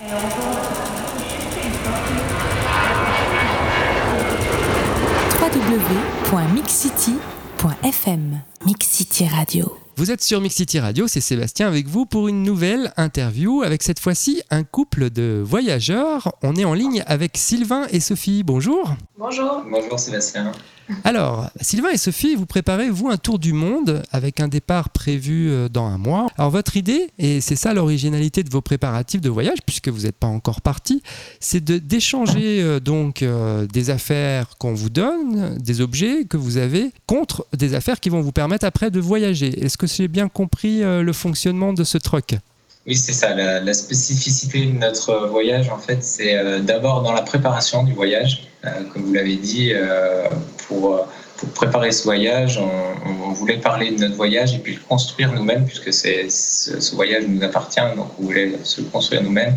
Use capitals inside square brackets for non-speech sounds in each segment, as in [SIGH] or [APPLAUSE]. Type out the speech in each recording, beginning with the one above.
www.mixcity.fm Mixcity Radio. Vous êtes sur Mixity Radio, c'est Sébastien avec vous pour une nouvelle interview avec cette fois-ci un couple de voyageurs. On est en ligne avec Sylvain et Sophie. Bonjour. Bonjour. Bonjour Sébastien. Alors, Sylvain et Sophie, vous préparez, vous, un tour du monde avec un départ prévu euh, dans un mois. Alors, votre idée, et c'est ça l'originalité de vos préparatifs de voyage, puisque vous n'êtes pas encore parti, c'est d'échanger euh, donc euh, des affaires qu'on vous donne, des objets que vous avez, contre des affaires qui vont vous permettre après de voyager. Est-ce que j'ai bien compris le fonctionnement de ce truc oui, c'est ça. La, spécificité de notre voyage, en fait, c'est d'abord dans la préparation du voyage. comme vous l'avez dit, pour, pour, préparer ce voyage, on, voulait parler de notre voyage et puis le construire nous-mêmes, puisque ce, ce, voyage nous appartient, donc on voulait se le construire nous-mêmes.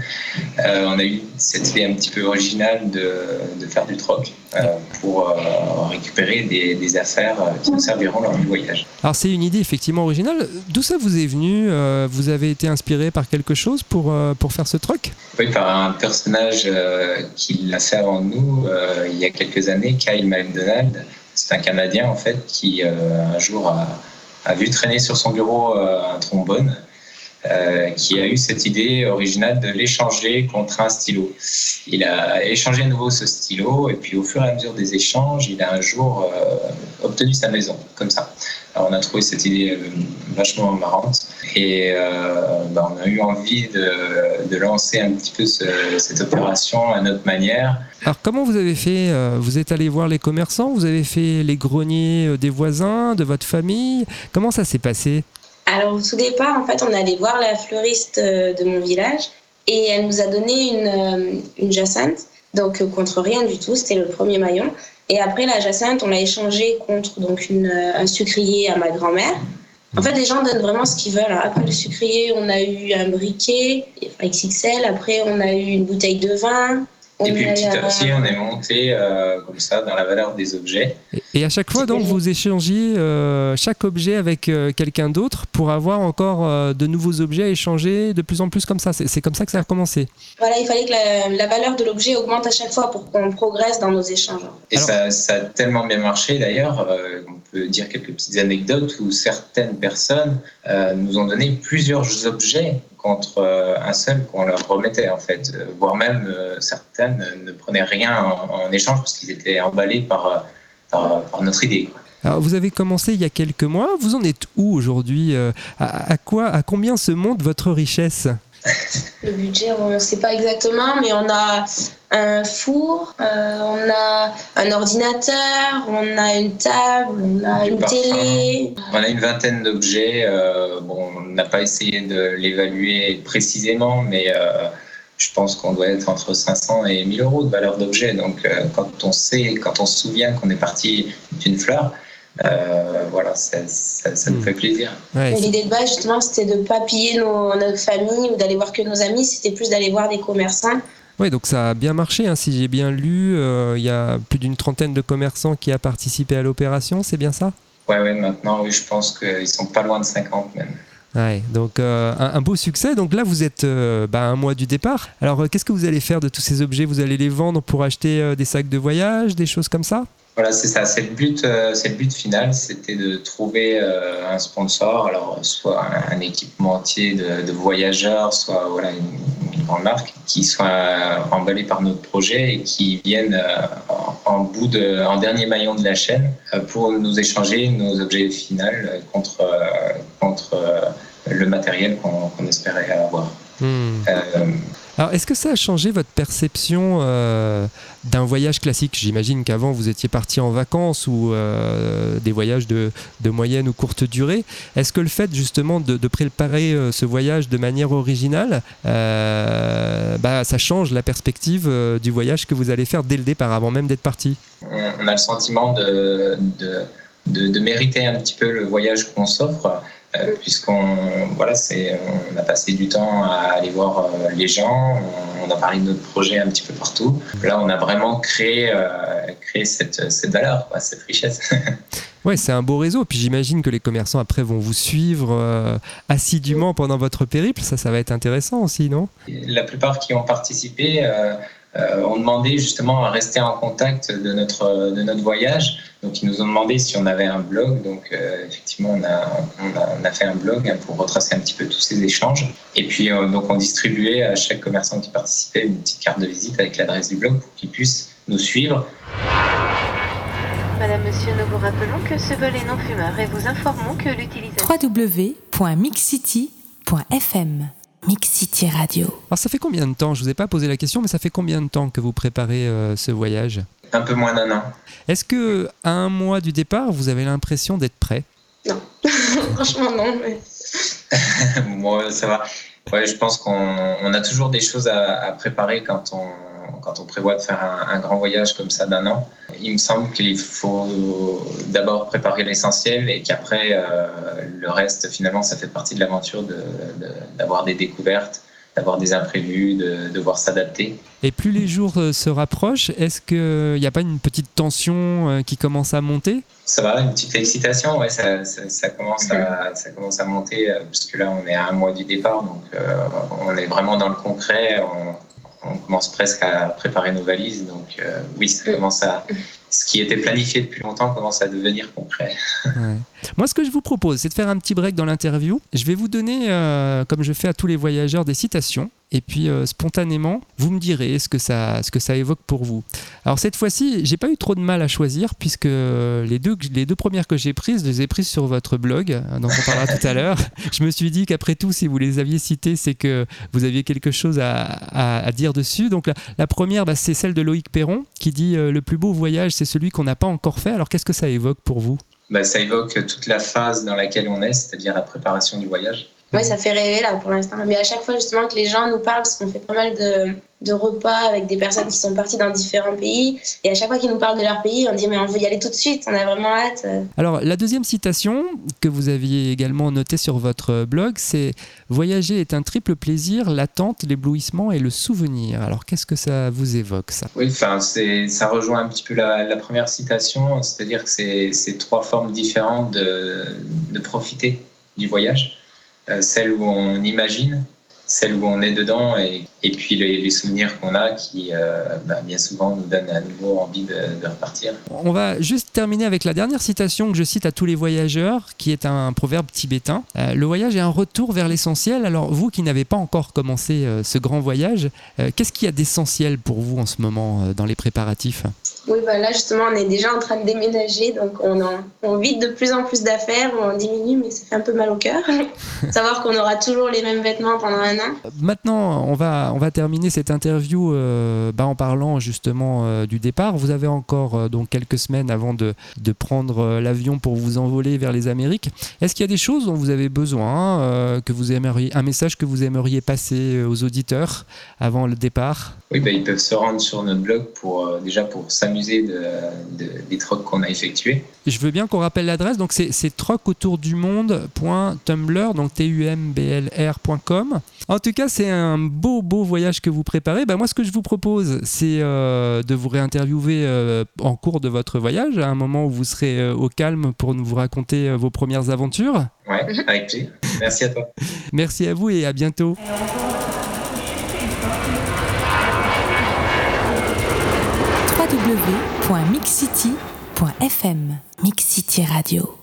Euh, on a eu cette idée un petit peu originale de, de faire du troc euh, pour euh, récupérer des, des, affaires qui nous serviront lors du voyage. Alors c'est une idée effectivement originale. D'où ça vous est venu Vous avez été inspiré par quelque chose pour, pour faire ce troc? Oui, par un personnage qui l'a fait avant nous il y a quelques années, Kyle McDonald. C'est un Canadien en fait qui euh, un jour a, vu traîner sur son bureau euh, un trombone. Euh, qui a eu cette idée originale de l'échanger contre un stylo. Il a échangé à nouveau ce stylo et puis au fur et à mesure des échanges, il a un jour obtenu sa maison, comme ça. Alors on a trouvé cette idée vachement marrante et bah, on a eu envie de, lancer un petit peu cette opération à notre manière alors comment vous avez fait euh, Vous êtes allé voir les commerçants Vous avez fait les greniers euh, des voisins, de votre famille? Comment ça s'est passé? Alors au tout départ, en fait, on allait voir la fleuriste euh, de mon village et elle nous a donné une, une jacinthe, donc contre rien du tout, c'était le premier maillon. Et après la jacinthe, on l'a échangé contre donc une, un sucrier à ma grand-mère. En fait, les gens donnent vraiment ce qu'ils veulent. après le sucrier, on a eu un briquet XXL. Après, on a eu une bouteille de vin. Et puis petit à petit, on est monté euh, comme ça dans la valeur des objets. Et à chaque fois, donc, vous échangiez euh, chaque objet avec euh, quelqu'un d'autre pour avoir encore de nouveaux objets à échanger de plus en plus comme ça. C'est comme ça que ça a commencé. Voilà, il fallait que la, valeur de l'objet augmente à chaque fois pour qu'on progresse dans nos échanges. Et ça, ça, a tellement bien marché d'ailleurs. on peut dire quelques petites anecdotes où certaines personnes nous ont donné plusieurs objets contre euh, un seul qu'on leur remettait en fait, euh, voire même euh, certaines ne prenaient rien en, échange parce qu'ils étaient emballés par, notre idée. Alors, vous avez commencé il y a quelques mois. Vous en êtes où aujourd'hui à, quoi, à combien se monte votre richesse? Le budget, on ne sait pas exactement, mais on a un four, euh, on a un ordinateur, on a une table, on a une télé. On a une vingtaine d'objets. Euh, bon, on n'a pas essayé de l'évaluer précisément, mais euh, je pense qu'on doit être entre 500 et 1000 euros de valeur d'objet. Donc, quand on sait, quand on se souvient qu'on est parti d'une fleur, voilà, ça, nous hmm. fait plaisir. L'idée de base, justement, c'était de ne pas piller nos, notre famille ou d'aller voir que nos amis, c'était plus d'aller voir des commerçants oui, donc ça a bien marché. Hein. Si j'ai bien lu, euh, il y a plus d'une trentaine de commerçants qui a participé à l'opération, c'est bien ça? Oui, ouais, maintenant, oui, je pense qu'ils sont pas loin de 50 même. Ouais, donc euh, un, beau succès. Donc là, vous êtes euh, bah, un mois du départ. Alors, qu'est-ce que vous allez faire de tous ces objets? Vous allez les vendre pour acheter des sacs de voyage, des choses comme ça? Voilà, c'est ça. C'est le but. c'est le but final. C'était de trouver un sponsor. Alors, soit un, équipementier de, de, voyageurs, soit voilà une, grande marque qui soient emballés par notre projet et qui viennent euh, en, bout de, en dernier maillon de la chaîne euh, pour nous échanger nos objets finaux contre, euh, contre le matériel qu'on espérait avoir. Hmm. Alors, est-ce que ça a changé votre perception euh, d'un voyage classique? J'imagine qu'avant, vous étiez parti en vacances ou euh, des voyages de, moyenne ou courte durée. Est-ce que le fait justement de, préparer euh, ce voyage de manière originale, bah, ça change la perspective du voyage que vous allez faire dès le départ, avant même d'être parti? On a le sentiment de, de mériter un petit peu le voyage qu'on s'offre. Euh, puisqu'on voilà, c'est, on a passé du temps à aller voir euh, les gens, on, a parlé de notre projet un petit peu partout. Là, on a vraiment créé, euh, créé cette, cette valeur, cette richesse. [LAUGHS] Ouais, c'est un beau réseau. Puis j'imagine que les commerçants après vont vous suivre euh, assidûment pendant votre périple. Ça, ça va être intéressant aussi, non? La plupart qui ont participé euh, ont demandé justement à rester en contact de notre, de notre voyage. Donc, ils nous ont demandé si on avait un blog. Donc, euh, effectivement, on a, on, a, on a, fait un blog hein, pour retracer un petit peu tous ces échanges. Et puis, euh, donc, on distribuait à chaque commerçant qui participait une petite carte de visite avec l'adresse du blog pour qu'il puisse nous suivre. Madame, Monsieur, nous vous rappelons que ce vol est non fumeur et vous informons que l'utilisation... www.mixcity.fm Mix City Radio. Alors ça fait combien de temps? Je vous ai pas posé la question, mais ça fait combien de temps que vous préparez euh, ce voyage? Un peu moins d'un an. Est-ce que à un mois du départ, vous avez l'impression d'être prêt? Non, [LAUGHS] franchement non. Mais... [LAUGHS] Moi, ça va. Ouais, je pense qu'on on a toujours des choses à, à, préparer quand on, quand on prévoit de faire un, un grand voyage comme ça d'un an. Il me semble qu'il faut d'abord préparer l'essentiel et qu'après, euh, le reste, finalement, ça fait partie de l'aventure d'avoir de, de, des découvertes d'avoir des imprévus, de devoir s'adapter. Et plus les jours euh, se rapprochent, est-ce qu'il n'y a pas une petite tension euh, qui commence à monter? Ça va, une petite excitation, ouais, ça, ça, ça commence à, ça commence à monter, euh, puisque là on est à un mois du départ, donc euh, on est vraiment dans le concret, on, on commence presque à préparer nos valises, donc euh, oui, ça commence à, ce qui était planifié depuis longtemps commence à devenir concret. Ouais. Moi, ce que je vous propose, c'est de faire un petit break dans l'interview. Je vais vous donner, euh, comme je fais à tous les voyageurs, des citations. Et puis, euh, spontanément, vous me direz ce que, ça, ce que ça évoque pour vous. Alors, cette fois-ci, j'ai pas eu trop de mal à choisir, puisque les deux, les deux premières que j'ai prises, je les ai prises sur votre blog, dont on parlera tout à l'heure. Je me suis dit qu'après tout, si vous les aviez citées, c'est que vous aviez quelque chose à, dire dessus. Donc, la, première, bah, c'est celle de Loïc Perron, qui dit euh, Le plus beau voyage, c'est celui qu'on n'a pas encore fait. Alors, qu'est-ce que ça évoque pour vous? Bah, ça évoque toute la phase dans laquelle on est, c'est-à-dire la préparation du voyage. Oui, ça fait rêver là pour l'instant. Mais à chaque fois justement que les gens nous parlent, parce qu'on fait pas mal de, de, repas avec des personnes qui sont parties dans différents pays, et à chaque fois qu'ils nous parlent de leur pays, on dit mais on veut y aller tout de suite, on a vraiment hâte. Alors la deuxième citation que vous aviez également notée sur votre blog, c'est Voyager est un triple plaisir, l'attente, l'éblouissement et le souvenir. Alors qu'est-ce que ça vous évoque ça? Oui, enfin ça rejoint un petit peu la, la première citation, c'est-à-dire que c'est trois formes différentes de, de profiter du voyage. Euh, celle où on imagine, celle où on est dedans et, puis les, souvenirs qu'on a qui euh, bah, bien souvent nous donnent à nouveau envie de, repartir. On va juste terminer avec la dernière citation que je cite à tous les voyageurs, qui est un proverbe tibétain. Euh, le voyage est un retour vers l'essentiel. Alors vous qui n'avez pas encore commencé ce grand voyage, qu'est-ce qu'il y a d'essentiel pour vous en ce moment dans les préparatifs? Oui, bah là justement, on est déjà en train de déménager, donc on, en, on vide de plus en plus d'affaires, on diminue, mais ça fait un peu mal au cœur. [LAUGHS] Savoir qu'on aura toujours les mêmes vêtements pendant un an. Maintenant, on va, on va terminer cette interview euh, bah, en parlant justement euh, du départ. Vous avez encore euh, donc quelques semaines avant de, de prendre l'avion pour vous envoler vers les Amériques. Est-ce qu'il y a des choses dont vous avez besoin, euh, que vous aimeriez, un message que vous aimeriez passer aux auditeurs avant le départ? Oui, bah, ils peuvent se rendre sur notre blog pour déjà pour s'amuser de, de, des trocs qu'on a effectués. Je veux bien qu'on rappelle l'adresse, donc c'est trocautourdumonde.tumblr, donc t-u-m-b-l-r.com. En tout cas, c'est un beau, beau voyage que vous préparez. Bah, moi, ce que je vous propose, c'est euh, de vous réinterviewer euh, en cours de votre voyage, à un moment où vous serez euh, au calme pour nous raconter euh, vos premières aventures. Ouais, avec plaisir. Merci à toi. Merci à vous et à bientôt. www.mixcity.fm Mix City Radio